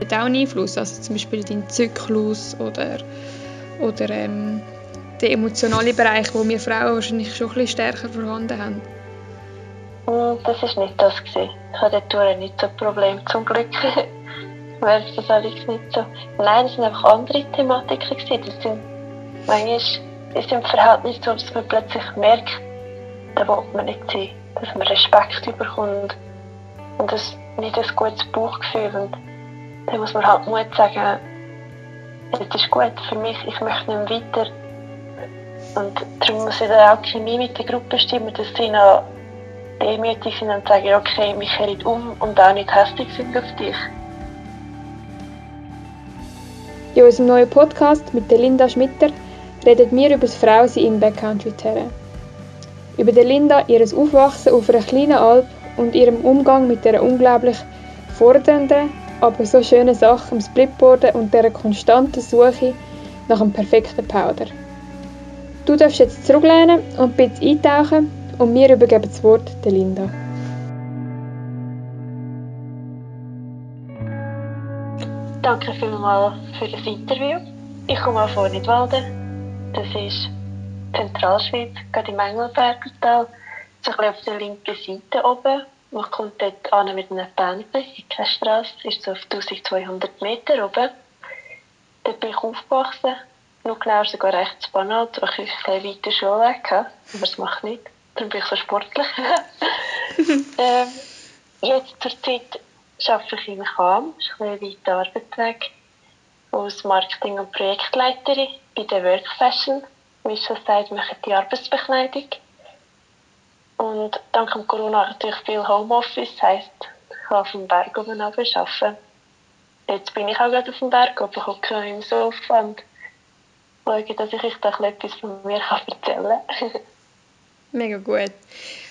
Hat auch einen Einfluss, also zum Beispiel dein Zyklus oder, oder ähm, der emotionale Bereich, wo wir Frauen wahrscheinlich schon ein bisschen stärker vorhanden haben. Das war nicht das. Gewesen. Ich hatte dort nicht so ein Problem, zum Glück. Wäre das alles nicht so. Nein, es waren einfach andere Thematiken. Gewesen. Das sind manchmal ist im Verhältnis so, dass man plötzlich merkt, da will man nicht sein. Dass man Respekt bekommt und das nicht ein gutes Bauchgefühl. Und dann muss man halt Mut sagen, es ist gut für mich, ich möchte nicht weiter. Und darum muss ich dann auch Chemie mit der Gruppe stimmen, dass sie noch demütig sind und sagen, okay, mich kehrt um und auch nicht hässlich sind auf dich. In unserem neuen Podcast mit der Linda Schmitter reden wir über das Frausein im Backcountry Terrain. Über der Linda, ihr Aufwachsen auf einer kleinen Alp und ihrem Umgang mit der unglaublich fordernden, aber so schönen Sache am Splitboarden und der konstanten Suche nach einem perfekten Powder. Du darfst jetzt zurücklehnen und ein bisschen eintauchen und wir übergeben das Wort der Linda. Danke vielmals für das Interview. Ich komme auch von Nidwalden. Das ist Zentralschweiz, gerade im Engelbergertal. So ein bisschen auf der linken Seite oben. Man kommt dort an mit einem Pendel in keine Straße. ist so auf 1200 Meter oben. Dort bin ich aufgewachsen. Nur genau sogar rechts banal, weil ich ein bisschen weiter Schulweg hatte. Aber das macht nicht. Darum bin ich so sportlich. ähm, jetzt zur Zeit arbeite ich in das ist ein weiter Arbeitsweg, als Marketing- und Projektleiterin bei der Work Fashion. Wie schon gesagt, mache ich die Arbeitsbekleidung. Und dank dem Corona natürlich viel Homeoffice, das heisst, ich kann dem Berg oben arbeiten. Jetzt bin ich auch gerade auf dem Berg oben, hocke im Sofa und schaue, dass ich euch da etwas von mir erzählen kann. Mega gut.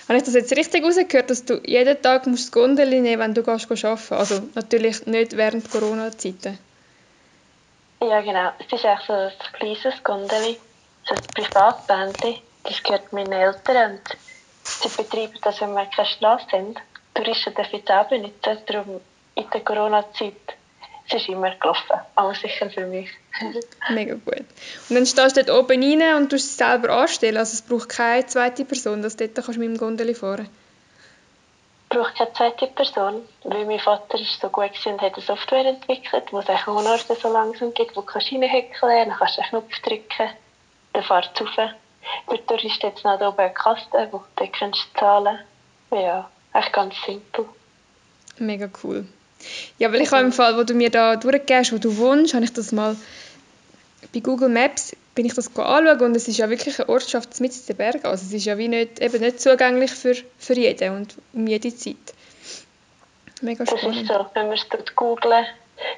Habe ich das jetzt richtig rausgehört, dass du jeden Tag musst das Gondel nehmen wenn du gehst arbeiten Also natürlich nicht während Corona-Zeiten. Ja, genau. Es ist echt so ein kleines Gondel, so ein Privatbändchen. Das gehört meinen Eltern und sie betreiben das, wenn wir keine Straße sind. Touristen dürfen es auch benutzen. Darum in der Corona-Zeit es ist immer gelaufen. Aber sicher für mich. Mega gut. Und dann stehst du dort oben rein und tust es selber anstellen. Also es braucht keine zweite Person, dass du dort kannst mit dem Gondel fahren Es braucht keine zweite Person, weil mein Vater ist so gut und hat eine Software entwickelt, wo es auch Orte so langsam gibt, wo du kannst reinhäkeln dann kannst du einen Knopf drücken, dann fährt es rauf. Für Touristen jetzt noch oben eine Kaste, wo du kannst zahlen Ja, echt ganz simpel. Mega cool. Ja, weil ich habe im Fall, wo du mir da durchgehst, wo du wohnst, habe ich das mal bei Google Maps bin ich das anschauen und es ist ja wirklich eine Ortschaft mit in den Bergen. Also es ist ja wie nicht, eben nicht zugänglich für, für jeden und um jede Zeit. Mega spannend. Das ist so, wenn wir es dort googlen,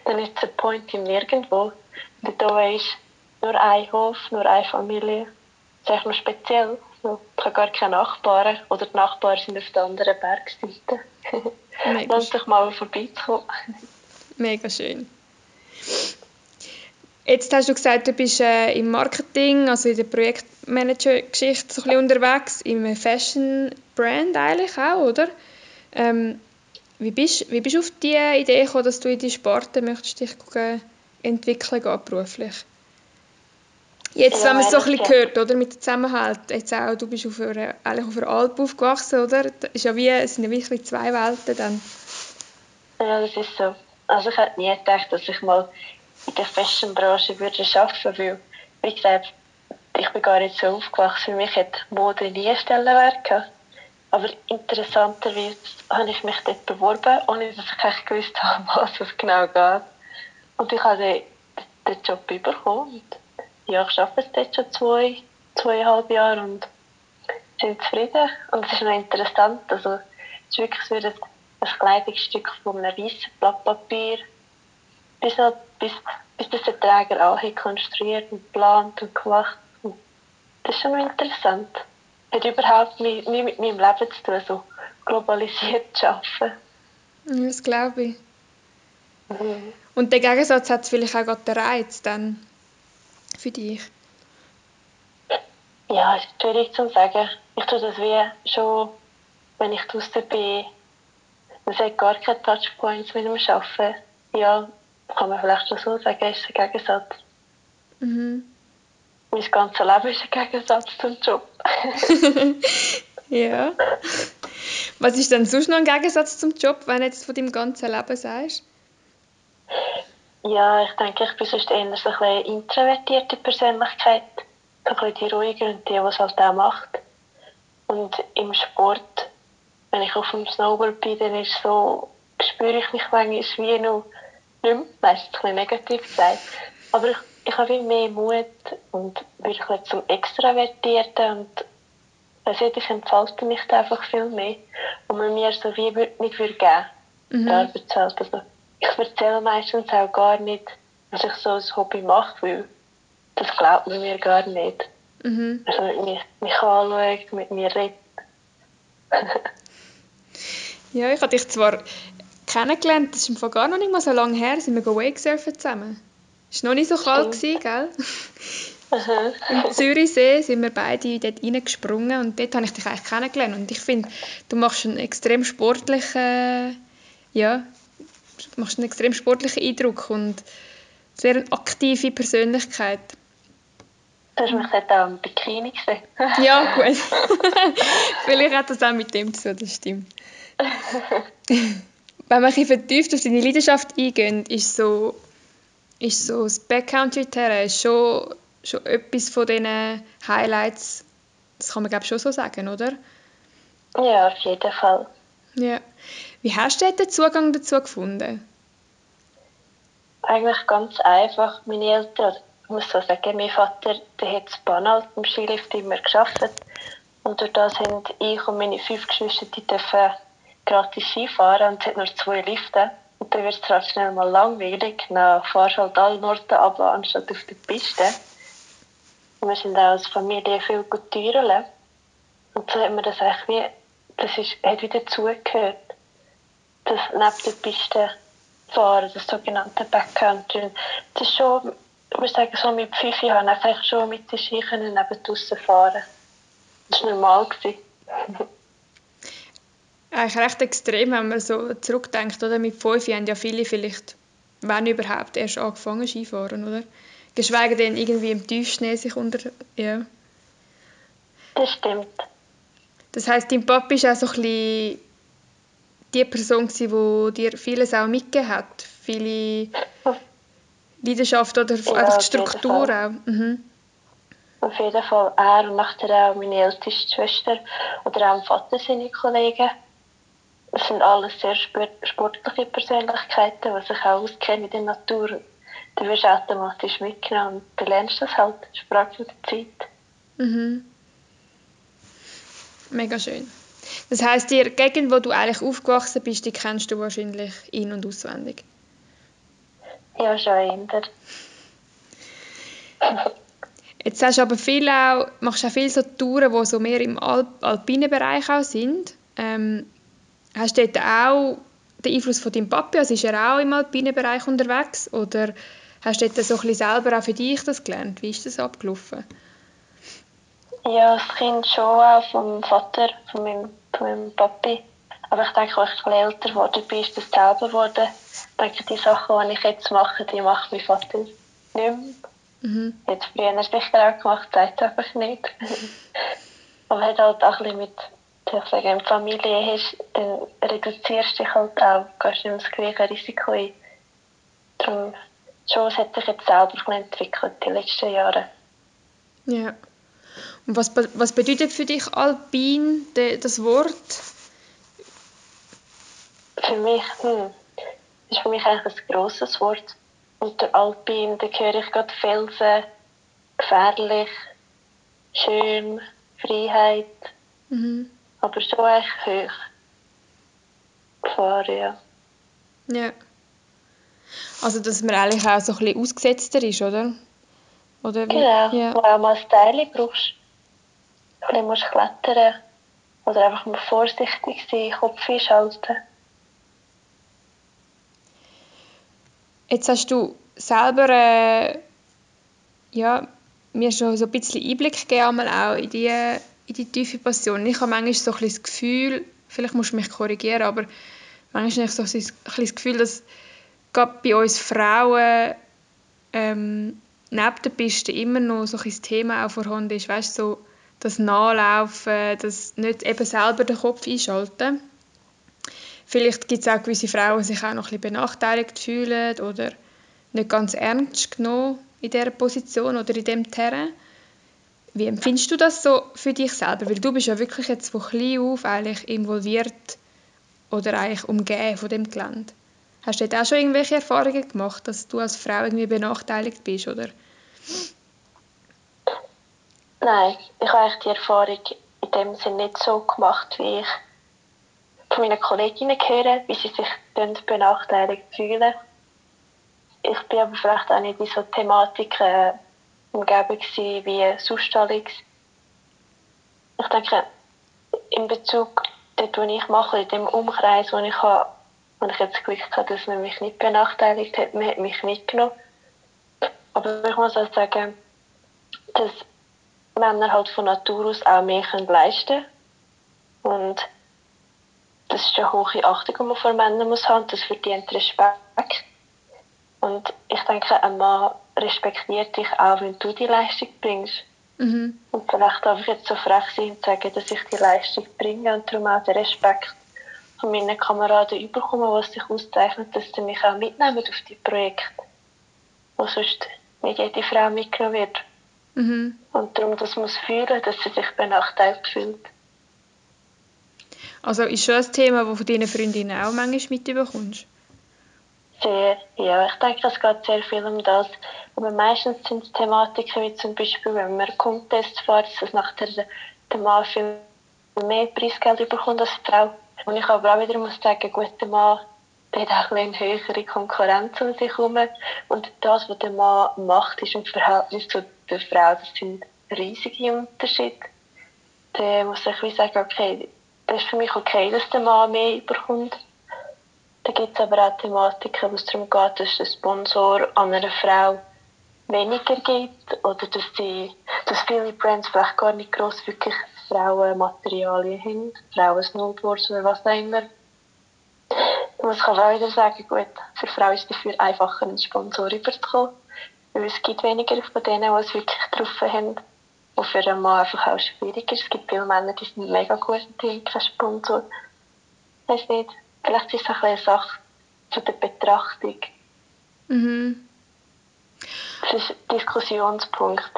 dann ist es ein Point im Nirgendwo. Und da ist nur ein Hof, nur eine Familie. Ist echt noch speziell. Ich habe gar keine Nachbarn oder die Nachbarn sind auf der anderen Bergseite. Lohnt sich mal vorbeizukommen. Mega schön. Jetzt hast du gesagt, du bist äh, im Marketing, also in der Projektmanager-Geschichte so ein bisschen unterwegs, im Fashion-Brand eigentlich auch, oder? Ähm, wie, bist, wie bist du auf die Idee gekommen, dass du in die Sparte möchtest dich entwickeln gehen, beruflich? Jetzt, wenn man es so ein bisschen hört, oder, mit dem Zusammenhalt, jetzt auch, du bist auf einer, eigentlich auf einer Alp aufgewachsen, oder? Das ist ja wie, es sind ja wirklich zwei Welten dann. Ja, das ist so. Also ich hätte nie gedacht, dass ich mal in der Fashionbranche würde arbeiten würde, weil, wie gesagt, ich bin gar nicht so aufgewachsen. Für mich hat Mode nie Stellenwert gehabt. Aber interessanterweise habe ich mich dort beworben, ohne dass ich echt gewusst habe, was es genau geht. Und ich habe den, den Job bekommen ja, ich arbeite jetzt schon zwei, zweieinhalb Jahre und bin zufrieden. Und es ist noch interessant, also es ist wirklich so ein, ein Kleidungsstück von einem weißen Blatt Papier bis, bis, bis das der Träger auch konstruiert und geplant und gemacht. Das ist schon noch interessant. Hat überhaupt nie, nie mit meinem Leben zu tun, so globalisiert zu arbeiten. Das glaube ich. Mhm. Und der Gegensatz hat vielleicht auch gerade den Reiz dann für dich? Ja, es ist schwierig zu sagen. Ich tue das wie schon, wenn ich draußen bin, man sagt gar keine Touchpoints mit dem Arbeiten. Ja, kann man vielleicht schon so sagen, ist ein Gegensatz. Mhm. Mein ganzes Leben ist ein Gegensatz zum Job. ja. Was ist denn sonst noch ein Gegensatz zum Job, wenn du jetzt von deinem ganzen Leben sagst? Ja, ich denke, ich bin sonst eher so ein eine introvertierte Persönlichkeit. So ein die ruhige und die, die es halt auch macht. Und im Sport, wenn ich auf dem Snowboard bin, dann ist so, spüre ich mich manchmal wie noch nicht mehr, meistens ein bisschen negativ gesagt. Aber ich, ich habe mehr Mut und wirklich zum Extravertierten und also ich entfalte mich da einfach viel mehr. Und man mir so wie nicht würde geben, mhm. die Arbeitswelt. Also, ich erzähle meistens auch gar nicht, was ich so als Hobby mache, weil das glaubt man mir gar nicht. Mhm. Also mit mir, mich anschaut, mit mir redet. ja, ich habe dich zwar kennengelernt, das ist im gar noch nicht mal so lange her, sind wir Wakesurfen zusammen. Es war noch nicht so kalt, gewesen, gell? Im Zürichsee sind wir beide dort reingesprungen und dort habe ich dich eigentlich kennengelernt. Und ich finde, du machst einen extrem sportlichen, ja, machst einen extrem sportlichen Eindruck und sehr eine aktive Persönlichkeit. Du hast mich dort auch im Bikini gesehen. ja, gut. Vielleicht hat das auch mit dem zu tun, das stimmt. Wenn man ein vertieft auf deine Leidenschaft eingeht, ist so, ist so das Backcountry-Terrain schon, schon etwas von diesen Highlights, das kann man glaube schon so sagen, oder? Ja, auf jeden Fall. Ja. Wie hast du den Zugang dazu gefunden? Eigentlich ganz einfach. Meine Eltern, ich muss so sagen, mein Vater der hat das Banal im Skilift immer geschafft. Und durch das haben ich und meine fünf Geschwister die dürfen gratis Skifahren und es hat nur zwei Lifte. Und dann wird es halt schnell mal langweilig. Dann fahrst du halt alle Norden ab, anstatt auf der Piste. Und wir sind auch als Familie viel gut. Und so hat man das eigentlich wie, das ist, hat wieder zugehört. Das neben der Piste fahren, das sogenannte Backcountry. Das ist schon, ich muss sagen, so mit fünf Jahren einfach schon mit den Ski neben draussen fahren. Das war normal. Eigentlich recht extrem, wenn man so zurückdenkt. Oder? Mit fünf haben ja viele vielleicht, wenn überhaupt, erst angefangen Skifahren, oder? Geschweige denn irgendwie im Tiefschnee sich unter... Ja. Das stimmt. Das heisst, dein Papa war auch so ein bisschen die Person, die dir vieles auch mitgegeben hat? Viele Leidenschaft oder ja, einfach Struktur auch? Mhm. Auf jeden Fall er und nachher auch meine älteste Schwester oder auch mein Vater seine Kollegen. Das sind alles sehr sportliche Persönlichkeiten, die sich auch auskennen in der Natur. Du wirst automatisch mitgenommen und du lernst das halt. Von der Zeit. Mhm. Mega schön. Das heisst, die Gegend, wo du eigentlich aufgewachsen bist, die kennst du wahrscheinlich in- und auswendig. Ja, schon eher. Jetzt hast du aber viel auch, machst auch viele so Touren, die so mehr im Alp alpinen Bereich auch sind. Ähm, hast du dort auch den Einfluss von deinem Papi? Also ist er auch im alpinen Bereich unterwegs? Oder hast du dort so ein bisschen selber auch für dich das gelernt? Wie ist das abgelaufen? Ja, das Kind schon auch vom Vater, von meinem, von meinem Papi. Aber ich denke, als ich ein älter geworden bin, ist das selber geworden. Ich denke, die Sachen, die ich jetzt mache, die macht mein Vater nicht mehr. Mhm. Jetzt früher sicher auch gemacht, sagt einfach nicht. Aber hat halt auch ein bisschen mit, ich sage, wenn Familie hast, dann reduzierst du dich halt auch, gehst nicht mehr das gleiche Risiko ein. Darum, schon, es hat sich jetzt selber entwickelt, die letzten Jahre. Ja. Und was, was bedeutet für dich alpin, das Wort? Für mich, hm, ist für mich eigentlich ein grosses Wort. Unter Alpin, da höre ich gerade Felsen, gefährlich, schön, Freiheit. Mhm. Aber schon eigentlich hoch. Gefahr, ja. Ja. Also, dass man eigentlich auch so ein bisschen ausgesetzter ist, oder? oder wie? Genau, ja. wo auch mal ein Teil brauchst. Ein bisschen klettern. Oder einfach mal vorsichtig sein, Kopf einschalten. Jetzt hast du selber äh, ja, mir schon so ein bisschen Einblick gegeben, auch in die, in die tiefe Passion. Ich habe manchmal so ein das Gefühl, vielleicht musst du mich korrigieren, aber manchmal habe ich so ein das Gefühl, dass gerade bei uns Frauen ähm, neben der Piste immer noch so ein Thema auch vorhanden ist, weißt so das Nachlaufen, das nicht eben selber den Kopf einschalten. Vielleicht gibt es auch gewisse Frauen, die sich auch noch ein bisschen benachteiligt fühlen oder nicht ganz ernst genommen in dieser Position oder in diesem Terrain. Wie empfindest du das so für dich selber? Weil du bist ja wirklich jetzt von klein auf eigentlich involviert oder eigentlich umgeben von dem Gelände. Hast du dort auch schon irgendwelche Erfahrungen gemacht, dass du als Frau irgendwie benachteiligt bist, oder? Nein, ich habe die Erfahrung in dem Sinne nicht so gemacht, wie ich von meinen Kolleginnen höre, wie sie sich benachteiligt fühlen. Ich bin aber vielleicht auch nicht in so Thematiken umgeben wie sonst alles. Ich denke, in Bezug dort, wo ich mache, in dem Umkreis, wo ich habe, wo ich jetzt Glück hatte, dass man mich nicht benachteiligt hat, man hat mich mitgenommen. Aber ich muss auch sagen, dass Männer halt von Natur aus auch mehr können leisten können. Und das ist eine hohe Achtung, die man vor Männern muss haben. Das verdient Respekt. Und ich denke, ein Mann respektiert dich auch, wenn du die Leistung bringst. Mhm. Und vielleicht darf ich jetzt so frech sein und sagen, dass ich die Leistung bringe und darum auch den Respekt von meinen Kameraden überkomme, die sich auszeichnet, dass sie mich auch mitnehmen auf die Projekte, wo sonst nicht jede Frau mitgenommen wird. Mhm. Und darum das muss fühlen, dass sie sich benachteiligt fühlt. Also ist schon ein Thema, das von deinen Freundinnen auch manchmal mitbekommst? Sehr, ja. Ich denke, es geht sehr viel um das. Aber meistens sind es Thematiken wie zum Beispiel, wenn man Contest fährt, dass nachher der Mann viel mehr Preisgeld bekommt als die Frau. Und ich aber auch wieder muss sagen, gut, der Mann hat auch eine höhere Konkurrenz um sich herum. Und das, was der Mann macht, ist im Verhältnis zu der Frau, das sind riesige Unterschiede. Da muss ich wie sagen, okay, das ist für mich okay, dass der Mann mehr bekommt. Da gibt es aber auch Thematiken, wo es darum geht, dass der Sponsor an einer Frau weniger gibt oder dass, die, dass viele Brands vielleicht gar nicht gross wirklich Frauenmaterialien haben, Frauen-Snowboards oder was auch immer. Da muss ich aber auch wieder sagen, gut, für Frauen ist es dafür einfacher, einen Sponsor überzukommen, weil es gibt weniger von denen, die es wirklich getroffen haben. Und für einen Mann einfach auch schwieriger. Es gibt viele Männer, die sind mega gut und haben keinen Sponsor. Ich weiß nicht, vielleicht ist es auch eine Sache von der Betrachtung. Mhm. Das ist ein Diskussionspunkt.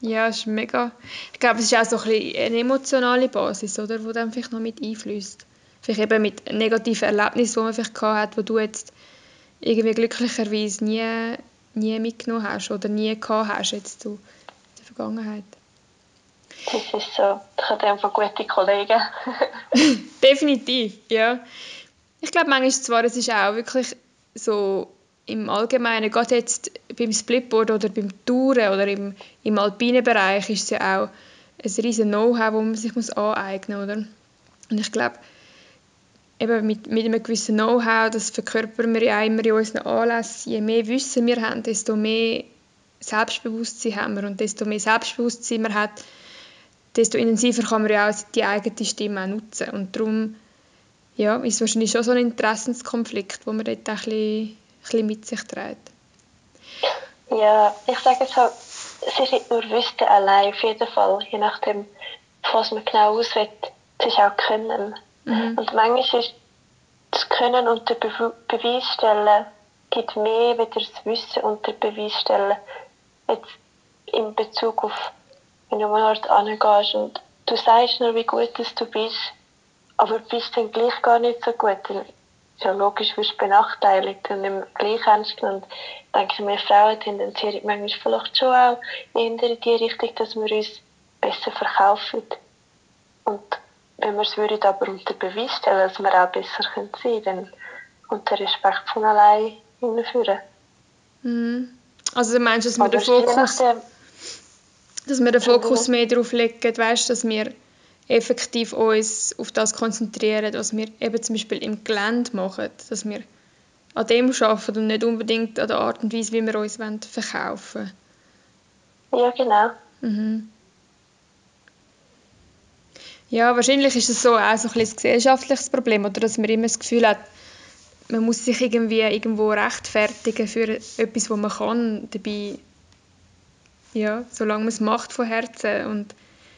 Ja, es ist mega. Ich glaube, es ist auch so ein bisschen eine emotionale Basis, oder, die dann vielleicht noch mit einfließt. Vielleicht eben mit negativen Erlebnissen, die man vielleicht gehabt hat, wo du jetzt irgendwie glücklicherweise nie, nie mitgenommen hast oder nie gehabt hast jetzt zu der Vergangenheit. Das ist so. Ich habe einfach gute Kollegen. Definitiv, ja. Ich glaube manchmal zwar, es ist auch wirklich so im Allgemeinen, gerade jetzt beim Splitboard oder beim Touren oder im, im alpinen Bereich ist es ja auch ein riesen Know-how, das man sich muss aneignen muss, oder? Und ich glaube, eben mit, mit einem gewissen Know-how, das verkörpern wir ja immer in unseren Anlässen, je mehr Wissen wir haben, desto mehr Selbstbewusstsein haben wir und desto mehr Selbstbewusstsein man hat, desto intensiver kann man ja auch die eigene Stimme auch nutzen und darum ja, ist wahrscheinlich schon so ein Interessenskonflikt, wo man dort ein bisschen bisschen mit sich trägt? Ja, ich sage es halt, es ist nicht nur Wissen allein, auf jeden Fall, je nachdem, was man genau auswählt, es ist auch Können. Mhm. Und manchmal ist das Können unter Be Beweis stellen, gibt mehr wie das Wissen unter Beweis stellen. Jetzt in Bezug auf, wenn du mal dort angehst und du sagst nur, wie gut du bist, aber bist dann gleich gar nicht so gut, ja logisch wirst benachteiligt und im gleich ernst genommen. Denke, wir Frauen tendenzieren manchmal vielleicht schon auch in die Richtung, dass wir uns besser verkaufen. Und wenn wir es würden aber unter Beweis stellen, dass wir auch besser sein können, dann kommt der Respekt von allein hinführen. Mhm. Also du meinst, dass wir den Fokus, dass wir den Fokus mehr darauf legen, weißt, dass wir effektiv uns auf das konzentrieren, was wir eben zum Beispiel im Gelände machen, dass wir an dem arbeiten und nicht unbedingt an der Art und Weise, wie wir uns verkaufen wollen. Ja, genau. Mhm. Ja, wahrscheinlich ist es so auch so ein, ein gesellschaftliches Problem, oder dass man immer das Gefühl hat, man muss sich irgendwie irgendwo rechtfertigen für etwas, was man kann. Dabei, ja, solange man es macht von Herzen und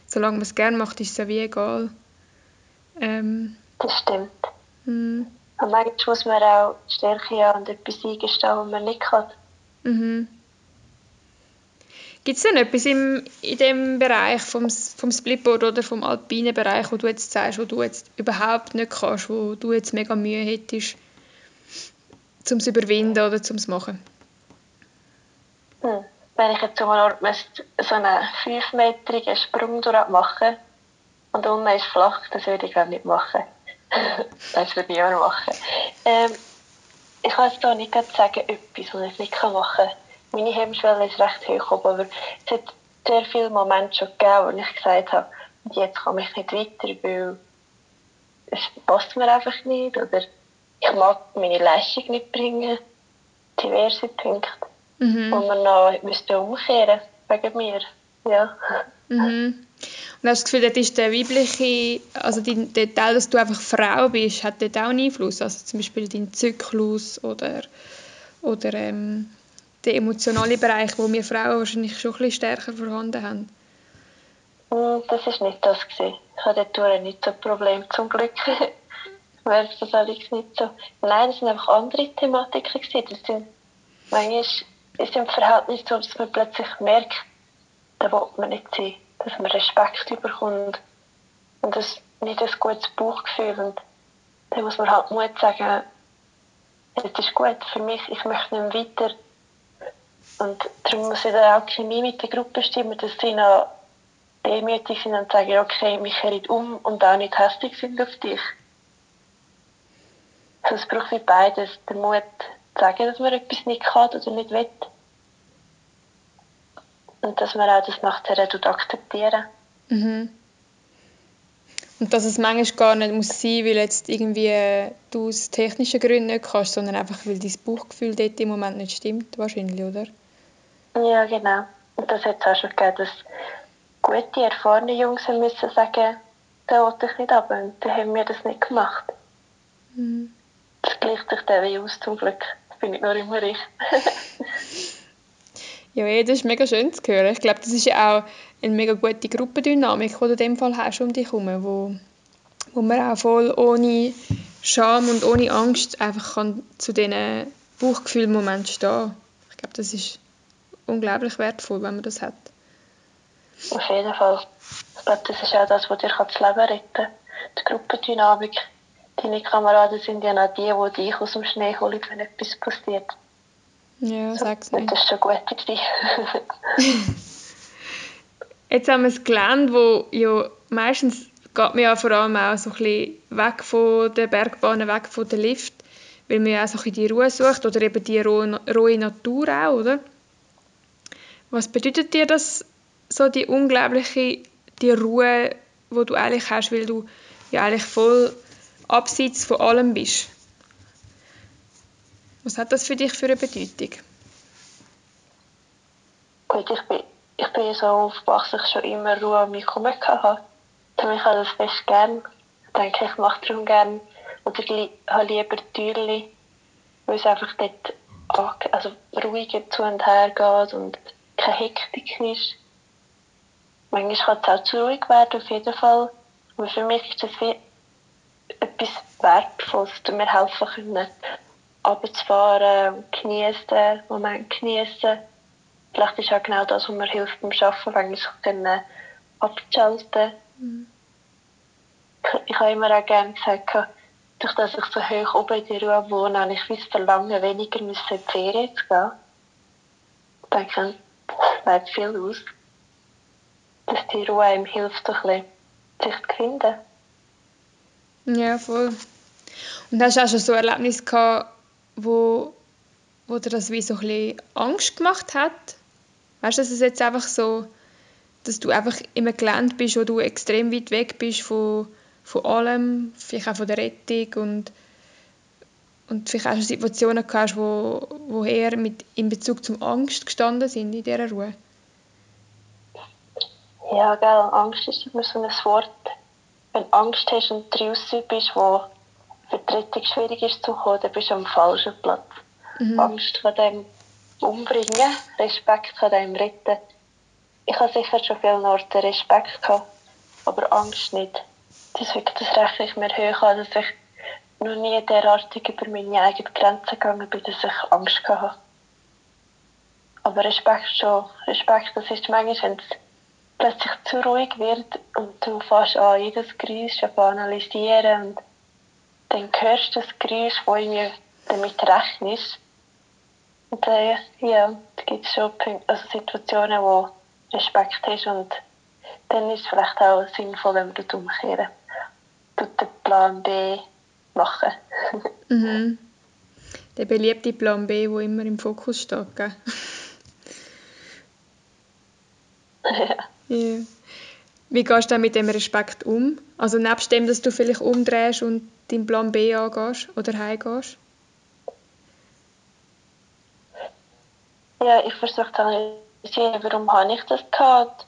solange man es gerne macht, ist es ja wie egal. Ähm, das stimmt. mh, Und manchmal muss man auch Stärke haben und etwas eingestehen, was man nicht kann. mhm. Gibt es denn etwas im, in dem Bereich vom, vom Splitboard oder vom alpinen Bereich, wo du jetzt sagst, wo du jetzt überhaupt nicht kannst, wo du jetzt mega Mühe hättest, zum es überwinden oder zum es machen? Hm. Wenn ich jetzt mal so einen fünfmetrigen Sprung durchmachen und unten ist flach, das würde ich gar nicht machen. das würde niemand machen. Ähm, ich kann jetzt hier nicht sagen, etwas, was ich nicht machen kann. Meine Hemmschwelle ist recht hoch, oben, aber es hat sehr viele Momente schon gegeben, wo ich gesagt habe, jetzt komme ich nicht weiter, weil es passt mir einfach nicht oder ich mag meine Leistung nicht bringen. Diverse Punkte Mhm. wo man noch müsste umkehren wegen mir. Ja. Mhm. Und hast du das Gefühl, dort ist der weibliche, also dein, der Teil, dass du einfach Frau bist, hat dort auch einen Einfluss? Also zum Beispiel dein Zyklus oder, oder ähm, der emotionale Bereich, wo wir Frauen wahrscheinlich schon ein bisschen stärker vorhanden haben. Mm, Das war nicht das. Gewesen. Ich hatte dort nicht so ein Problem, zum Glück. Wäre das alles nicht so. Nein, das sind einfach andere Thematiken. Gewesen. Das sind, manchmal ist es im Verhältnis so, dass man plötzlich merkt, da will man nicht sein. Dass man Respekt überkommt. Und das nicht ein gutes Bauchgefühl. Und dann muss man halt Mut sagen, es ist gut für mich, ich möchte nicht weiter. Und darum muss wieder auch die Chemie mit der Gruppe stimmen, dass sie noch demütig sind und sagen, okay, mich kehrt um und auch nicht hässlich sind auf dich. Also es braucht wie beides, den Mut zu sagen, dass man etwas nicht kann oder nicht will. Und dass man auch das nachher akzeptieren. Mhm. Und dass es manchmal gar nicht muss sein, weil jetzt irgendwie du aus technischen Gründen nicht kannst, sondern einfach, weil dein Bauchgefühl dort im Moment nicht stimmt, wahrscheinlich, oder? Ja, genau. Und das hat es auch schon gegeben, dass gute, erfahrene Jungs haben müssen sagen, da wollte ich nicht ab und dann haben wir das nicht gemacht. Mhm. Das gleicht sich dann wie aus, zum Glück. Das bin ich noch immer ich. Ja, eh, das ist mega schön zu hören. Ich glaube, das ist ja auch eine mega gute Gruppendynamik, die du in dem Fall hast um dich herum, wo, wo man auch voll ohne Scham und ohne Angst einfach kann zu diesen Bauchgefühlmomenten stehen Ich glaube, das ist unglaublich wertvoll, wenn man das hat. Auf jeden Fall. Ich glaube, das ist auch das, was dir das Leben retten kann. Die Gruppendynamik. Deine Kameraden sind ja noch die, die dich aus dem Schnee holen, wenn etwas passiert. Ja, sag's nicht. das war schon gut. gewesen. Jetzt haben wir ein Gelände, wo ja meistens geht man ja vor allem auch so ein bisschen weg von der Bergbahn, weg von der Lift, weil man ja auch so ein bisschen die Ruhe sucht oder eben die rohe, rohe Natur auch, oder? Was bedeutet dir das, so die unglaubliche die Ruhe, wo du eigentlich hast, weil du ja eigentlich voll abseits von allem bist? Was hat das für dich für eine Bedeutung? Gut, ich bin, ich bin so aufgewachsen, dass ich schon immer Ruhe um mich mich habe ich das fest gern. Ich denke, ich mache darum gern. Oder li habe lieber Türchen, weil es einfach dort also ruhiger zu und her geht und keine Hektik ist. Manchmal kann es auch zu ruhig werden, auf jeden Fall. Aber für mich ist das wie etwas Wertvolles, dass mir helfen können, runterzufahren und genießen, Moment genießen. Vielleicht ist auch genau das, was mir hilft beim Arbeiten, wenn ich können abschalten Ich- Ich habe immer auch gerne gesagt, durch dass ich so hoch oben in der Ruhe wohne, habe ich das Verlangen, weniger müssen in die Ferien zu gehen. Ich denke, macht viel aus. Dass die Ruhe einem hilft, ein bisschen sich zu finden. Ja, voll. Und hast du auch schon so Erlebnisse gehabt, wo, wo dir das wie so ein bisschen Angst gemacht hat? Weißt du, dass es jetzt einfach so, dass du einfach in einem Gelände bist, wo du extrem weit weg bist von, von allem, vielleicht auch von der Rettung und, und vielleicht auch schon Situationen gehabt, wo, wo eher mit, in Bezug zum Angst gestanden sind in dieser Ruhe? Ja, gell, Angst ist immer so ein Wort. Wenn du Angst hast und draußen bist, wo Vertretung schwierig ist zu kommen, dann bist du am falschen Platz. Mhm. Angst kann dem umbringen, Respekt kann dem retten. Ich habe sicher schon vielen Orten Respekt gehabt, aber Angst nicht. Deswegen das rechne ich mir hoch an, dass ich noch nie derartig über meine eigenen Grenzen gegangen bin, dass ich Angst hatte. Aber Respekt schon. Respekt, das ist manchmal, wenn es plötzlich zu ruhig wird und du fährst an jedes Geräusch zu analysieren und dann hörst du das Geräusch, wo irgendwie damit rechnest. Und dann, ja, da gibt es schon also Situationen, wo Respekt hast und dann ist es vielleicht auch sinnvoll, wenn wir das umkehren. Tut den Plan B machen. mhm. Der beliebte Plan B, der immer im Fokus steht, gell? ja. Wie gehst du dann mit dem Respekt um? Also nebst dem, dass du vielleicht umdrehst und deinen Plan B angehst oder heimgehst? Ja, ich versuche dann zu sehen, warum habe ich das gehabt?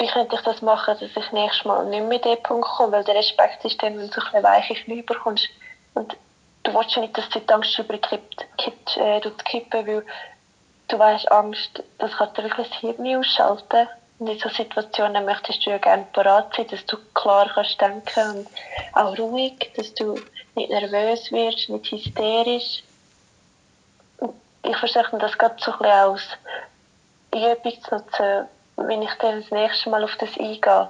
Wie könnte ich das machen, dass ich nächstes Mal nicht mehr in den Punkt komme? Weil der Respekt ist dann, wenn du so ein bisschen weiche Knie bekommst. Und du willst nicht, dass die Angst überkippt, kippt, äh, kippen, weil du weißt, Angst, das kann dir wirklich das Hirn ausschalten. Und in solchen Situationen möchtest du ja gerne parat sein, dass du klar kannst denken und auch ruhig, dass du nicht nervös wirst, nicht hysterisch. Ich versuche das gerade so ein bisschen als Übung zu nutzen, wenn ich dann das nächste Mal auf das eingehe.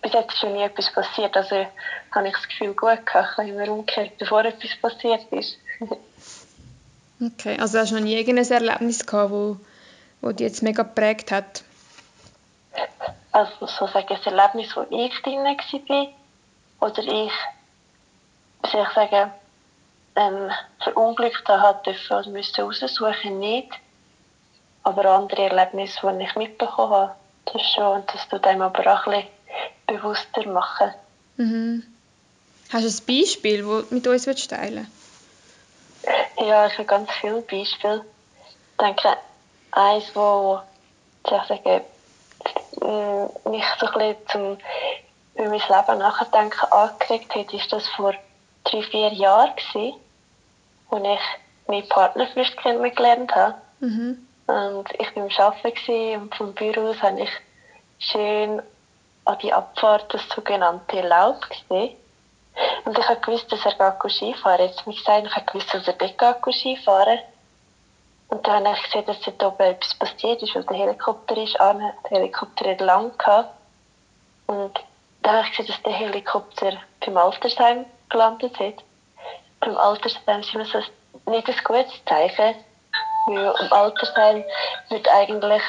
Bis jetzt ist ja nie etwas passiert, also habe ich das Gefühl gut gehabt. Ich habe immer umgekehrt, bevor etwas passiert ist. okay, also hast du noch nie irgendein Erlebnis gehabt, wo, wo dich jetzt mega geprägt hat? also sozusagen ein Erlebnis, wo ich drin war oder ich, wie soll ich sagen, ähm, verunglückt habe dürfen oder müssen raussuchen, nicht. Aber andere Erlebnisse, die ich mitbekommen habe, das schon, und das tut einem aber auch ein bisschen bewusster machen. Mhm. Hast du ein Beispiel, das du mit uns teilen willst? Ja, ich habe ganz viele Beispiele. Ich denke, eins, wo, ich sagen, äh, mich so ein bisschen zum, über mein Leben nachdenken angeregt hat, ist das vor drei, vier Jahren gewesen, als ich meinen Partner frisch kennengelernt habe. Mhm. Und ich war am Arbeiten und vom Büro aus habe ich schön an die Abfahrt das sogenannte Laub gesehen. Und ich habe gewusst, dass er geht Skifahren. Jetzt habe ich gesagt, ich habe gewusst, dass er dort geht Skifahren. Und dann habe ich gesehen, dass dort oben etwas passiert ist, weil der Helikopter ist an. Der Helikopter hat lang gehabt. Und dann habe ich gesehen, dass der Helikopter beim Altersheim gelandet hat. Beim Altersheim ist immer so nicht ein gutes Zeichen, weil im Altersheim wird eigentlich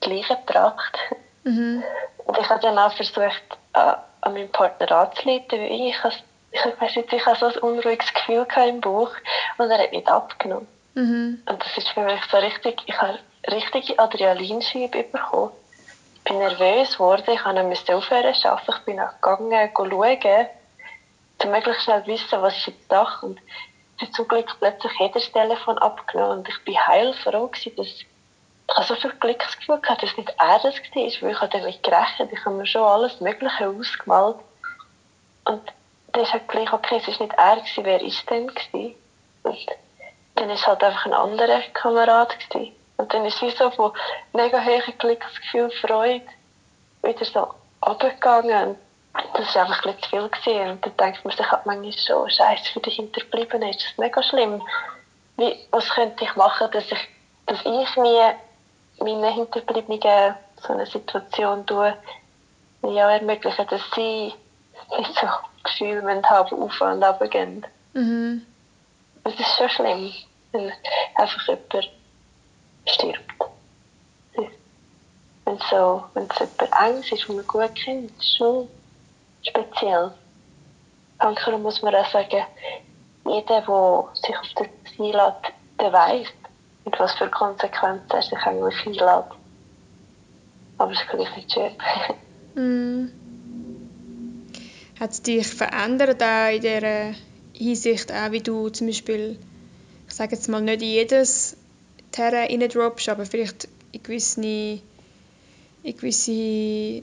gleich gebracht. Mhm. Und ich habe dann auch versucht, an, an meinen Partner anzuleiten, weil ich, ich, ich weiß nicht, ich hatte so ein unruhiges Gefühl im Bauch und er hat nicht abgenommen. Mhm. Und das ist für mich so richtig, ich habe richtige Adrenalinschübe bekommen. Ich bin nervös geworden, ich musste aufhören zu arbeiten. Ich bin auch gegangen, schauen, um möglichst schnell wissen, was ist jetzt. Und zum Glück plötzlich jedes Telefon abgenommen und ich war heilfroh, gewesen, dass ich so viel Glücksgefühl gehabt, dass nicht er das war, weil ich habe damit gerechnet. Ich habe mir schon alles Mögliche ausgemalt. Und dann ist halt gleich, okay, es war nicht er, gewesen, wer ist denn? Gewesen? Und dann es halt einfach ein anderer Kamerad. Gewesen. Und dann ist es so von mega hohem Glücksgefühl, Freude wieder so runtergegangen. Das war einfach ein zu viel. Gewesen. Und dann denkt man sich halt manchmal so, Scheiße, für die Hinterbliebenen ist das mega schlimm. Wie, was könnte ich machen, dass ich, dass ich nie meinen Hinterbliebenen so eine Situation tue, ja, ermöglichen, dass sie nicht so Gefühle haben, auf und ab gehen. Mhm. Es ist schon schlimm, wenn einfach jemand stirbt. Wenn es so, wenn es jemand Angst ist, den man gut kennt, ist schon speziell. Manchmal muss man auch sagen, jeder, der sich auf das einlässt, der weiss, mit was für Konsequenzen er sich eigentlich einlässt. Aber es ist gleich nicht schön. mm. Hat es dich verändert auch in dieser Hinsicht, auch wie du zum Beispiel, ich sage jetzt mal, nicht in jedes Terrain droppst, aber vielleicht in gewisse, in gewisse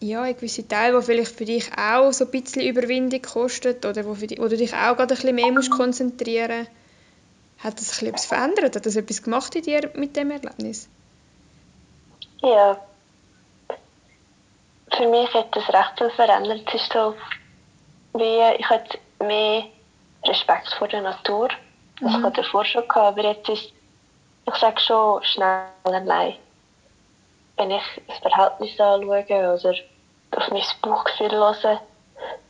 ja, ein gewisser Teil, der vielleicht für dich auch so ein bisschen Überwindung kostet oder wo, dich, wo du dich auch gerade ein bisschen mehr musst konzentrieren Hat das etwas verändert? Hat das etwas gemacht in dir mit dem Erlebnis? Ja. Für mich hat das recht viel verändert. Es ist so, wie ich hatte mehr Respekt vor der Natur. Das mhm. hatte ich davor schon gehabt, aber jetzt ist, ich sage schon schneller Nein wenn ich das Verhältnis anschaue oder auf mein Bauchgefühl höre.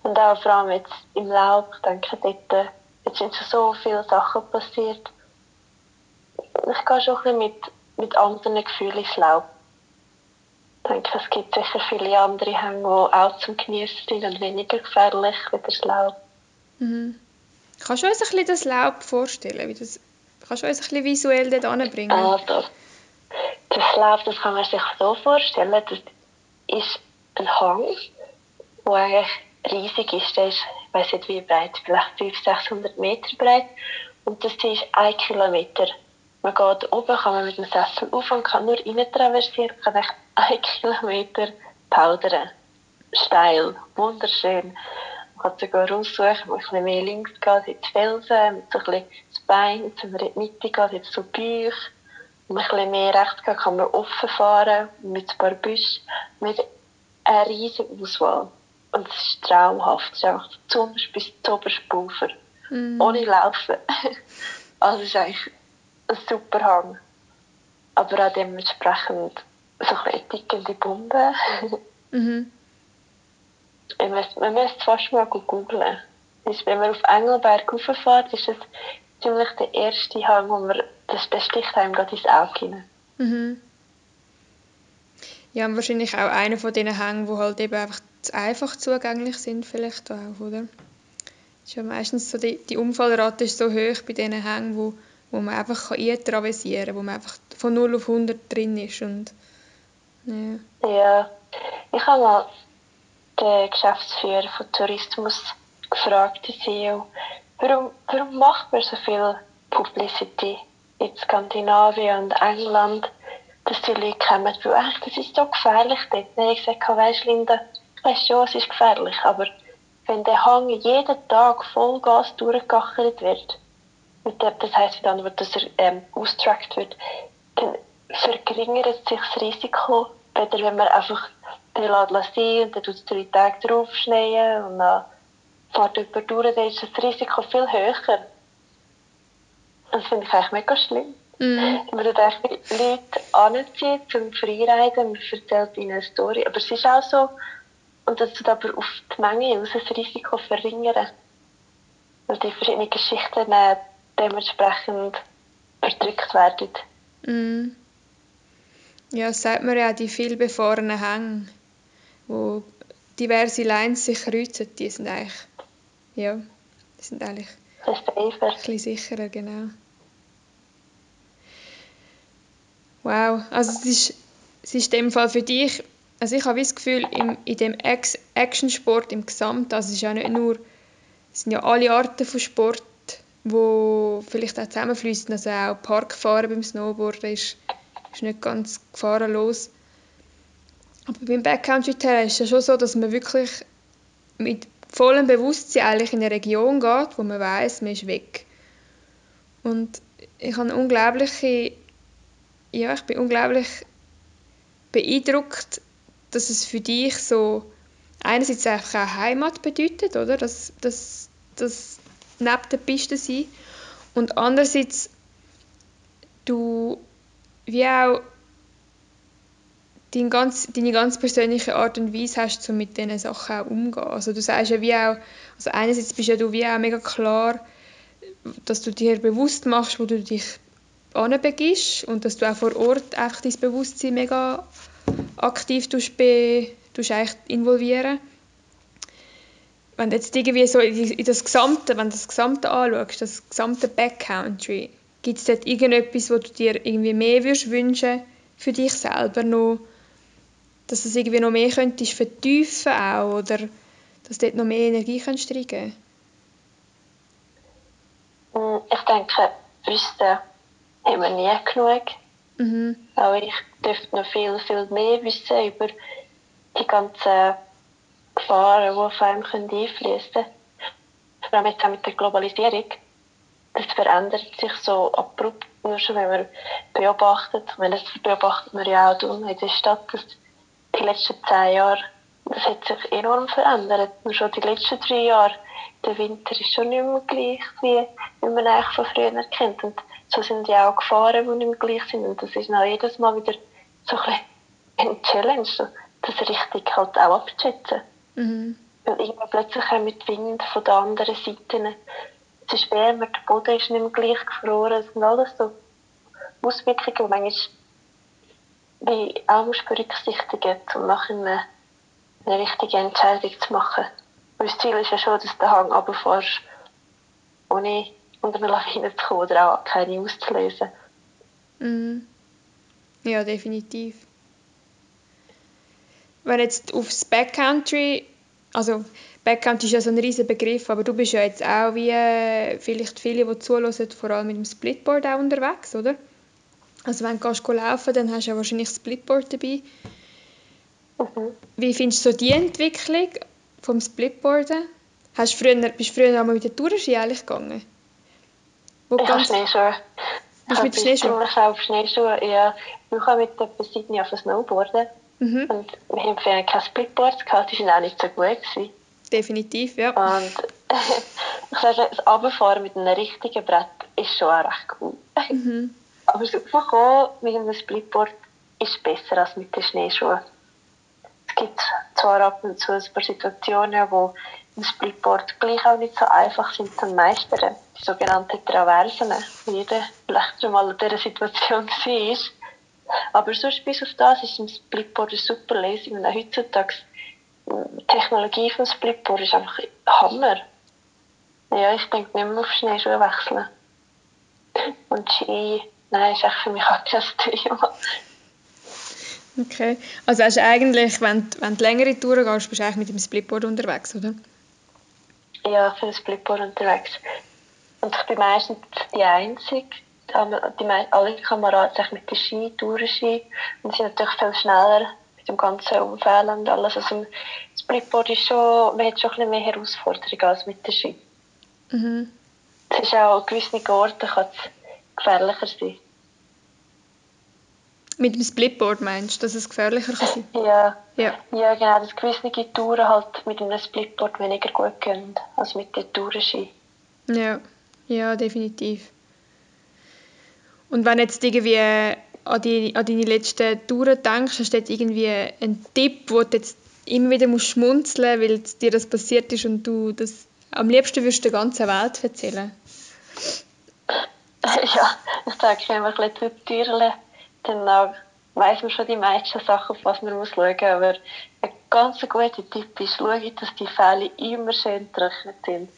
Und auch vor allem jetzt im Laub, ich denke dort, jetzt sind so viele Sachen passiert. Ich gehe schon ein bisschen mit, mit anderen Gefühlen ins Laub. Ich denke, es gibt sicher viele andere Hänge, die auch zum Genießen sind und weniger gefährlich wie das Laub. Mhm. Kannst du uns ein bisschen das Laub vorstellen? Wie das, kannst du uns ein bisschen visuell dort anbringen? Ah, Lauf, das kann man sich so vorstellen, das ist ein Hang, eigentlich riesig ist. Der ist, ich weiß nicht wie breit, vielleicht 500, 600 Meter breit. Und das ist ein Kilometer. Man geht oben, kann man mit dem Sessel auf und kann nur rein traversieren, kann echt einen Kilometer powdern. Steil, wunderschön. Man kann sogar raussuchen, man bisschen mehr links geht, sind die Felsen, mit so ein bisschen das Bein, in die Mitte geht, sind so Bücher ein bisschen mehr rechts gehen, kann man offen fahren, mit ein paar Büschen, mit einer riesigen Auswahl. Und es ist traumhaft. Es ist einfach zum bis zum obersten Pulver. Mm. Ohne Laufen. also es ist eigentlich ein super Hang. Aber auch dementsprechend so ein bisschen dickende Bomben. mhm. Man müsste, man müsste fast mal googeln. Wenn man auf Engelberg rauffährt, ist es ziemlich der erste Hang, wo man das besticht einem gerade ins Auge hinein. Mhm. Ja, und wahrscheinlich auch einer von diesen Hängen, die halt eben einfach zu einfach zugänglich sind, vielleicht auch, oder? ist ja meistens so, die, die Unfallrate ist so hoch bei diesen Hängen, wo, wo man einfach eintraversieren kann, wo man einfach von 0 auf 100 drin ist und ja. ja. Ich habe mal den Geschäftsführer von Tourismus gefragt, die CEO, warum, warum macht man so viel Publicity in Skandinavien und England, dass die Leute kommen, weil echt, das ist so gefährlich dort. Dann habe ich gesagt, weisst Linda, ich weiss schon, es ist gefährlich, aber wenn der Hang jeden Tag Vollgas durchgekachert wird, das heisst dann, dass er ähm, austrackt wird, dann verringert sich das Risiko, wenn man einfach den lässt und dann tut es drei Tage drauf schneien und dann jemand durch, dann ist das Risiko viel höher. Das finde ich eigentlich mega schlimm. Mhm. Man tut eigentlich Leute anziehen zum Freireiten, man erzählt ihnen eine Story. Aber es ist auch so, und das tut aber auf die Menge aus das Risiko verringern. Weil die verschiedenen Geschichten dementsprechend erdrückt werden. Mhm. Ja, das sagt man ja, die viel befahrenen Hänge, wo diverse Lines sich kreuzen, die sind eigentlich, ja, die sind eigentlich ein bisschen sicherer, genau. Wow, also es ist, es ist in dem Fall für dich, also ich habe das Gefühl, im, in dem Actionsport im Gesamt, also es ist ja nicht nur, es sind ja alle Arten von Sport, wo vielleicht auch zusammenfließen, also auch Parkfahren beim Snowboarden ist, ist nicht ganz gefahrenlos. Aber beim Backcountry Terrain ist es ja schon so, dass man wirklich mit vollem Bewusstsein eigentlich in eine Region geht, wo man weiß, man ist weg. Und ich habe unglaubliche ja, ich bin unglaublich beeindruckt, dass es für dich so einerseits einfach auch Heimat bedeutet, oder? Dass, dass, dass neben der Piste sein und andererseits du wie auch deine ganz, deine ganz persönliche Art und Weise hast, um mit diesen Sachen auch umzugehen. Also du sagst ja wie auch, also einerseits bist ja du wie auch mega klar, dass du dir bewusst machst, wo du dich anbegibst und dass du auch vor Ort einfach dein Bewusstsein mega aktiv be, involvieren wenn du jetzt irgendwie so in das Gesamte, wenn das Gesamte anschaust, das gesamte Backcountry, gibt es dort irgendetwas, wo du dir irgendwie mehr würdest wünschen für dich selber noch, dass du es irgendwie noch mehr könntest vertiefen auch, oder dass du dort noch mehr Energie könntest reingeben? Mm, ich denke, wüsste haben wir nie genug. Mhm. Aber ich dürfte noch viel, viel mehr wissen über die ganzen Gefahren, die auf einem einfließen können. Vor allem jetzt auch mit der Globalisierung. Das verändert sich so abrupt, nur schon wenn man beobachtet, weil das beobachtet man ja auch in der Stadt, dass die letzten zehn Jahre, das hat sich enorm verändert. Nur schon die letzten drei Jahre, der Winter ist schon nicht mehr gleich, wie, wie man eigentlich von früher kennt. Und so sind ja auch Gefahren, die nicht mehr gleich sind. Und das ist dann jedes Mal wieder so ein eine Challenge, das richtig halt auch abzuschätzen. Mhm. Weil irgendwann plötzlich kommen die Wind von der anderen Seite. Es ist wärmer, der Boden ist nicht mehr gleich gefroren. Das sind alles so Auswirkungen, die manchmal wie auch musst berücksichtigen um nachher eine, eine richtige Entscheidung zu machen. Das Ziel ist ja schon, dass den Hang runterfährst, ohne unter eine Lawine zu kommen oder auch keine auszulösen. Mhm. Ja, definitiv. Wenn jetzt aufs Backcountry, also Backcountry ist ja so ein riesiger Begriff, aber du bist ja jetzt auch wie äh, vielleicht viele, die zuhören, vor allem mit dem Splitboard auch unterwegs, oder? Also wenn du gehst laufen dann hast du ja wahrscheinlich das Splitboard dabei. Mhm. Wie findest du so die Entwicklung vom Splitboarden? Hast du früher, bist du früher einmal mit der Tourenski eigentlich gegangen? Wo ich ganz... Schneeschuhe. Bist du mit Schneeschuhen? Ich habe Schneeschuhe, ja. Ich habe mit etwa Sydney auf Snowboarden. Mhm. Und wir haben für kein Splitboard gehabt, die waren auch nicht so gut. Gewesen. Definitiv, ja. Und ich sage, das Abfahren mit einem richtigen Brett ist schon auch recht cool. Mhm. Aber das Aufkommen mit einem Splitboard ist besser als mit den Schneeschuhen. Es gibt zwar ab und zu ein paar Situationen, wo ein Splitboard gleich auch nicht so einfach sind zu meistern. Die sogenannten Traversen, wie jeder vielleicht schon mal in dieser Situation war. Aber sonst bis auf das ist ein Splitboard eine super Lösung. Und heutzutage die Technologie des Splitboard ist einfach Hammer. Ja, ich denke nicht mehr auf Schneeschuhe wechseln. Und Ski, nein, ist echt für mich auch kein Thema. Okay. Also hast du eigentlich, wenn, wenn du längere Touren gehst, bist du eigentlich mit dem Splitboard unterwegs, oder? Ja, für ein Splitboard unterwegs. Und ich bin meistens die Einzige, die, alle Kameraden mit der Ski, Tourenski, und sind natürlich viel schneller mit dem ganzen Umfeld und alles. Also das Splitboard ist schon, man hat schon ein bisschen mehr Herausforderungen als mit der Ski. Mhm. Es ist auch an gewissen Orten kann es gefährlicher sein. Mit dem Splitboard meinst du, dass es gefährlicher kann sein? Ja. ja. Ja, genau, dass gewisse Touren halt mit einem Splitboard weniger gut gehen als mit den Tourenski. Ja, ja, definitiv. Und wenn jetzt irgendwie an, die, an deine letzten Touren denkst, hast du jetzt irgendwie einen Tipp, wo du jetzt immer wieder musst schmunzeln musst, weil dir das passiert ist und du das am liebsten würdest der ganzen Welt erzählen? Ja, ich sage einfach ein bisschen Türle, dann weiss man schon die meisten Sachen, auf was man muss schauen muss. Aber ein ganz guter Tipp ist, schau, dass die Fälle immer schön trocknet sind.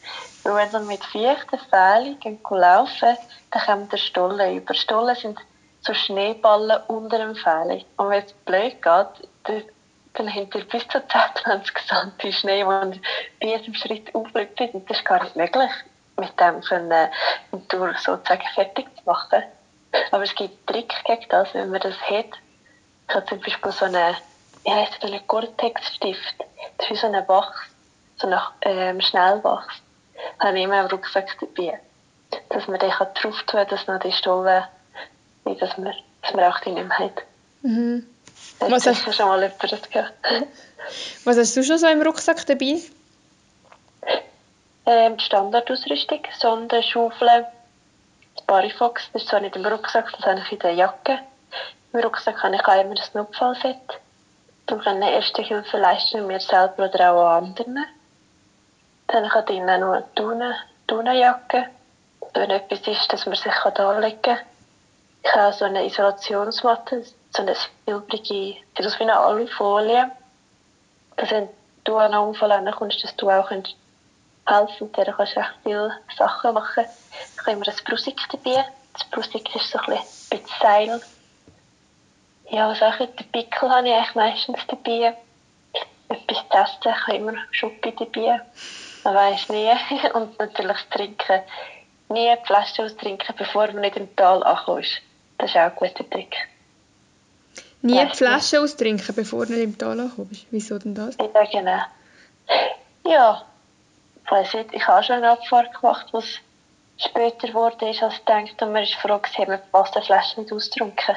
Weil wenn dann mit feuchten Fählen laufen, dann kommen der Stollen über. Stollen sind so Schneeballen unter dem Fähli. Und wenn es blöd geht, dann, haben wir bis zu 10, 20 cm Schnee, die bei jedem Schritt auflöpfen. Und das ist gar nicht möglich, mit dem können, Tour sozusagen fertig zu machen. Aber es gibt Trick gegen das, wenn man das hat. Ich habe zum Beispiel so eine, wie heisst das, einen Gore-Tex-Stift. Das ist so eine Wachs, so eine ähm, Schnellwachs. Da habe ich immer im Rucksack dabei. Dass man den drauf tun kann, dass noch die Stollen dass man, dass man auch die nicht mehr hat. Mhm. Was hast du schon mal jemand gehabt. Was hast du schon so im Rucksack dabei? Ähm, Standardausrüstung, Sonde, Schaufel, Barifox, das ist zwar nicht im Rucksack, das habe ich in der Jacke. Im Rucksack habe ich auch immer ein Notfallset. Dann kann ich erste Hilfe leisten, mir selber oder auch anderen. Dann habe ich drinnen noch eine Tune. Wenn etwas ist, dass man sich anlegen kann. Ich habe so eine Isolationsmatte, so eine silbrige, sieht aus wie eine Alufolie. Dass wenn du an einen Unfall kommst, dass du auch helfen. Mit der kannst du echt viele Sachen machen. Ich habe immer ein Brusik dabei. Das Brusik ist so ein bisschen Seil. Ja, was auch der Pickel habe ich eigentlich meistens dabei. Etwas zu essen, ich habe immer Schoki dabei. Man weiß nie. Und natürlich das Trinken. Nie die Flasche austrinken, bevor man nicht im Tal ankommt. Das ist auch ein guter Trick. Nie die Flasche austrinken, bevor du im Tal ankommst. Wieso denn das? Ja, genau. Ja, ich nicht, ich habe schon eine Abfahrt gemacht, was später geworden ist als gedacht und man ist froh gewesen, man passt eine Flasche nicht austrunken.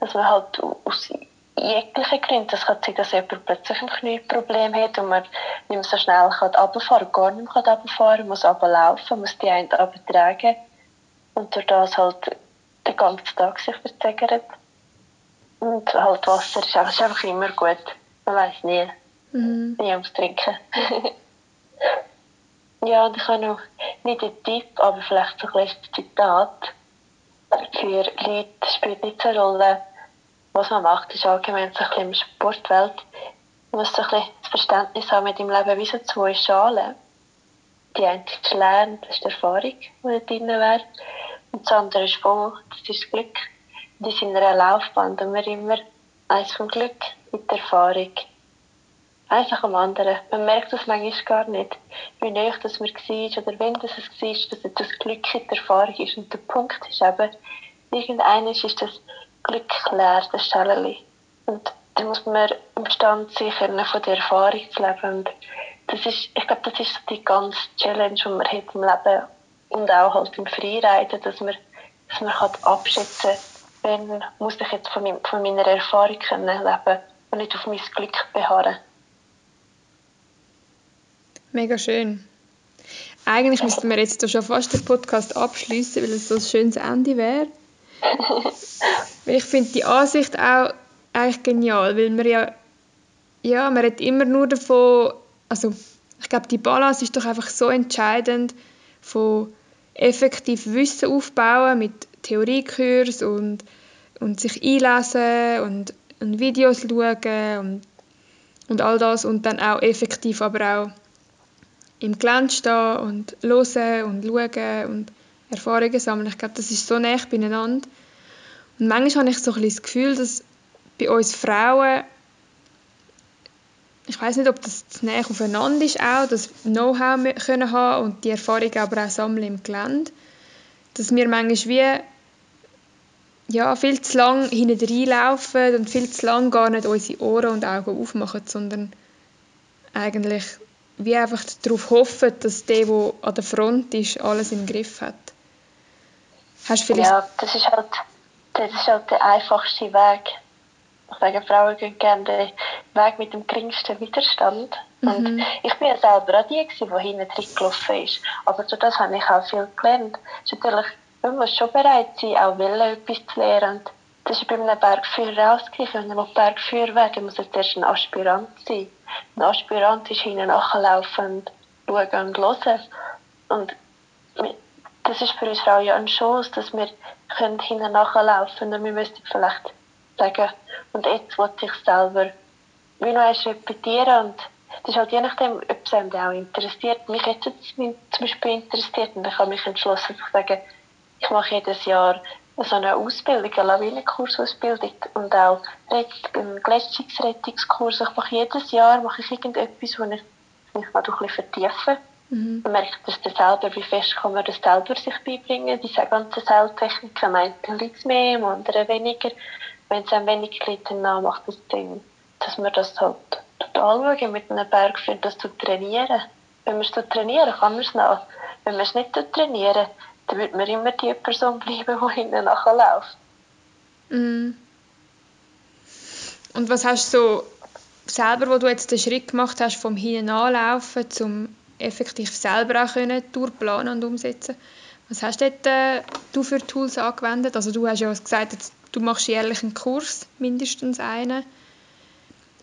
Dass man halt aus jeglichen Gründen, das kann sein, dass jemand plötzlich ein Knieproblem hat und man nicht mehr so schnell kann runterfahren kann, gar nicht mehr runterfahren kann, muss runterlaufen, muss die einen runtertragen und durch das halt den ganzen Tag sich verzögert. Und halt Wasser ist einfach, ist einfach immer gut. Man weiß nie. Mhm. Nie ums Trinken. ja, und ich habe noch nicht einen Tipp, aber vielleicht so ein kleines Zitat. Für Leute spielt nicht so eine Rolle, was man macht. Das ist allgemein so ein bisschen in der Sportwelt. Man muss so ein bisschen das Verständnis haben mit dem Leben wie so zwei Schalen. Die eine ist Lernen, das ist die Erfahrung, die da drin wäre. Und das andere ist voll, das ist das Glück. Und in seiner Laufbahn tun wir immer eins vom Glück mit der Erfahrung. Eins nach dem anderen. Man merkt das manchmal gar nicht, wie neu das mir war oder wenn das es war, dass das Glück in der Erfahrung ist. Und der Punkt ist eben, irgendeines ist das Glück leer, das Schäleli. Und da muss man imstand sein, von der Erfahrung zu leben. Und das ist, ich glaube, das ist so die ganze Challenge, die man hat im Leben und auch halt im Freiriden, dass man, dass man halt abschätzen kann, wenn muss ich jetzt von, mein, von meiner Erfahrung können leben und nicht auf mein Glück beharren. Mega schön. Eigentlich müssten wir jetzt schon fast den Podcast abschließen, weil es so ein schönes Ende wäre. weil ich finde die Ansicht auch eigentlich genial, weil man ja, ja, man redet immer nur davon, also ich glaube, die Balance ist doch einfach so entscheidend von effektiv Wissen aufbauen mit Theoriekurs und, und sich einlesen und, und Videos schauen und, und all das und dann auch effektiv aber auch im Gelände stehen und hören und schauen und Erfahrungen sammeln. Ich glaube, das ist so nah beieinander. Und manchmal habe ich so ein das Gefühl, dass bei uns Frauen ich weiß nicht, ob das zu näher aufeinander ist auch, das Know-how können haben und die Erfahrung aber auch sammeln im Gelände, dass wir manchmal wie ja, viel zu lang hinten reinlaufen und viel zu lang gar nicht unsere Ohren und Augen aufmachen, sondern eigentlich wie einfach darauf hoffen, dass der, der an der Front ist, alles im Griff hat. Hast vielleicht ja, das ist, halt, das ist halt der einfachste Weg ich sage, Frauen gehen gerne den Weg mit dem geringsten Widerstand. Mhm. Und ich bin ja selber auch die, die hinten drin gelaufen ist. Aber durch das habe ich auch viel gelernt. Es ist natürlich, man muss schon bereit sein, auch wollen, etwas zu lernen. das ist bei einem Bergführer auch das Gleiche. Wenn man Bergführer werden muss er zuerst ein Aspirant sein. Ein Aspirant ist hinten nachlaufen schauen und hören. Und das ist für uns Frauen ja eine Chance, dass wir hinten nachlaufen können. Und wir müssten vielleicht sagen, und jetzt wollte ich selber wie noch einmal repetieren und das ist halt je nachdem, ob es einem auch interessiert. Mich es zum Beispiel interessiert und ich habe mich entschlossen zu sagen, ich mache jedes Jahr so eine Ausbildung, eine Lawinenkursausbildung und auch einen Gletscherungsrettungskurs. Ich mache jedes Jahr mache ich irgendetwas, wo ich mich mal ein bisschen vertiefe. Mhm. Man merkt das dann selber, wie fest kann man das selber sich beibringen. Diese ganzen Seiltechniken, meint liegt es mehr, im anderen weniger wenn es ein wenig liegt, dann macht es Sinn, dass man das halt anschauen mit einem Berg für das zu trainieren. Wenn man es trainieren kann man es noch. Wenn man es nicht trainieren dann wird man immer die Person bleiben, die hinten nachher läuft. Mm. Und was hast du so selber, wo du jetzt den Schritt gemacht hast, vom hinten anlaufen, zum effektiv selber auch können durchplanen und umsetzen? Was hast du, dort, äh, du für Tools angewendet? Also du hast ja gesagt, jetzt du machst jährlich einen Kurs, mindestens einen.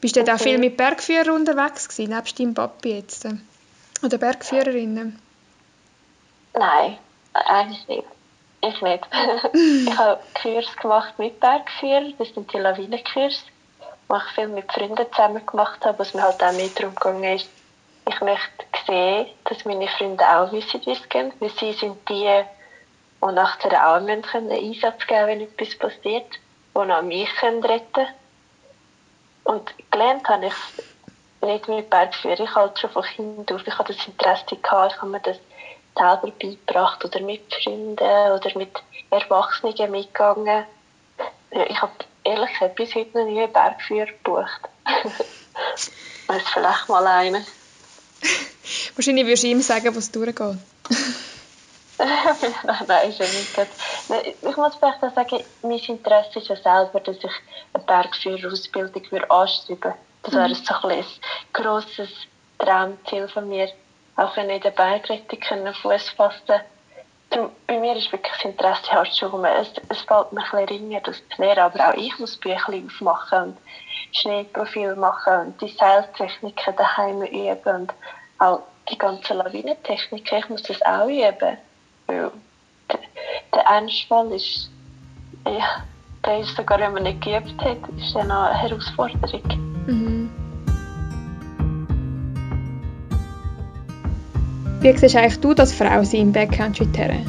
Bist du okay. auch viel mit Bergführern unterwegs gewesen, nebst deinem Papi jetzt? Oder Bergführerinnen? Nein, eigentlich nicht. Ich nicht. ich habe Kurs gemacht mit Bergführern, das sind die Lawinenkurs, die ich viel mit Freunden zusammen gemacht habe, was mir halt auch mehr darum gegangen ist, ich möchte sehen, dass meine Freunde auch wissen, wie es geht, weil sie sind die, und nachher auch einen Einsatz geben wenn etwas passiert, die noch mich retten können. Und gelernt habe ich nicht mit Bergführern. Ich halt schon von Kind auf. Ich hatte das Interesse gehabt, ich habe mir das selber beigebracht oder mit Freunden oder mit Erwachsenen mitgegangen. Ich habe ehrlich gesagt bis heute noch nie einen Bergführer gebucht. Weiß vielleicht mal einen. Wahrscheinlich würdest du ihm sagen, was durchgeht. nein, nein, ist ja nicht gut. Ich muss vielleicht auch sagen, mein Interesse ist ja selber, dass ich eine Bergführerausbildung anstreben würde. Das wäre mhm. so ein, grosses Traumziel von mir, auch wenn ich der Bergrettung Fuß fassen bei mir ist wirklich das Interesse schon, es, es fällt mir ein bisschen ringer, das zu lernen, aber auch ich muss Bücher aufmachen und Schneeprofil machen und die Seiltechniken daheim üben und auch die ganze Lawinentechnik, ich muss das auch üben, weil der, Ernstfall ist, ja, der ist sogar, wenn man nicht geübt hat, ist dann eine Herausforderung. Mhm. Wie siehst eigentlich du das Frau sein im Backcountry Terrain?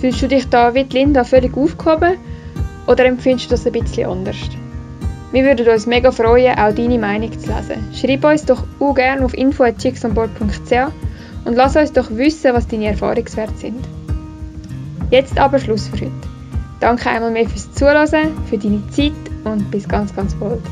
Fühlst du dich da wie Linda völlig aufgehoben oder empfindest du das ein bisschen anders? Wir würden uns mega freuen, auch deine Meinung zu lesen. Schreib uns doch auch gerne auf info.chicksonboard.ch und lass uns doch wissen, was deine Erfahrungswerte sind. Jetzt aber Schluss für heute. Danke einmal mehr fürs Zuhören, für deine Zeit und bis ganz, ganz bald.